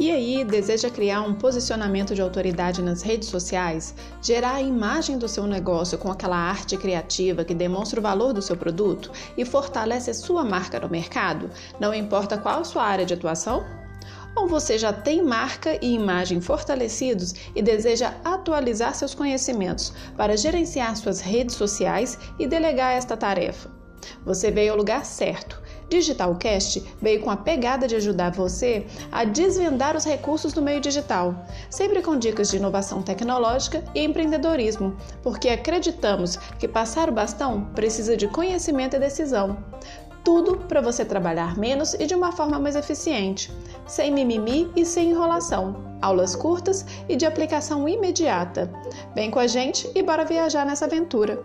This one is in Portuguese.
E aí, deseja criar um posicionamento de autoridade nas redes sociais? Gerar a imagem do seu negócio com aquela arte criativa que demonstra o valor do seu produto e fortalece a sua marca no mercado? Não importa qual sua área de atuação? Ou você já tem marca e imagem fortalecidos e deseja atualizar seus conhecimentos para gerenciar suas redes sociais e delegar esta tarefa? Você veio ao lugar certo. Digitalcast veio com a pegada de ajudar você a desvendar os recursos do meio digital, sempre com dicas de inovação tecnológica e empreendedorismo, porque acreditamos que passar o bastão precisa de conhecimento e decisão. Tudo para você trabalhar menos e de uma forma mais eficiente, sem mimimi e sem enrolação. Aulas curtas e de aplicação imediata. Vem com a gente e bora viajar nessa aventura!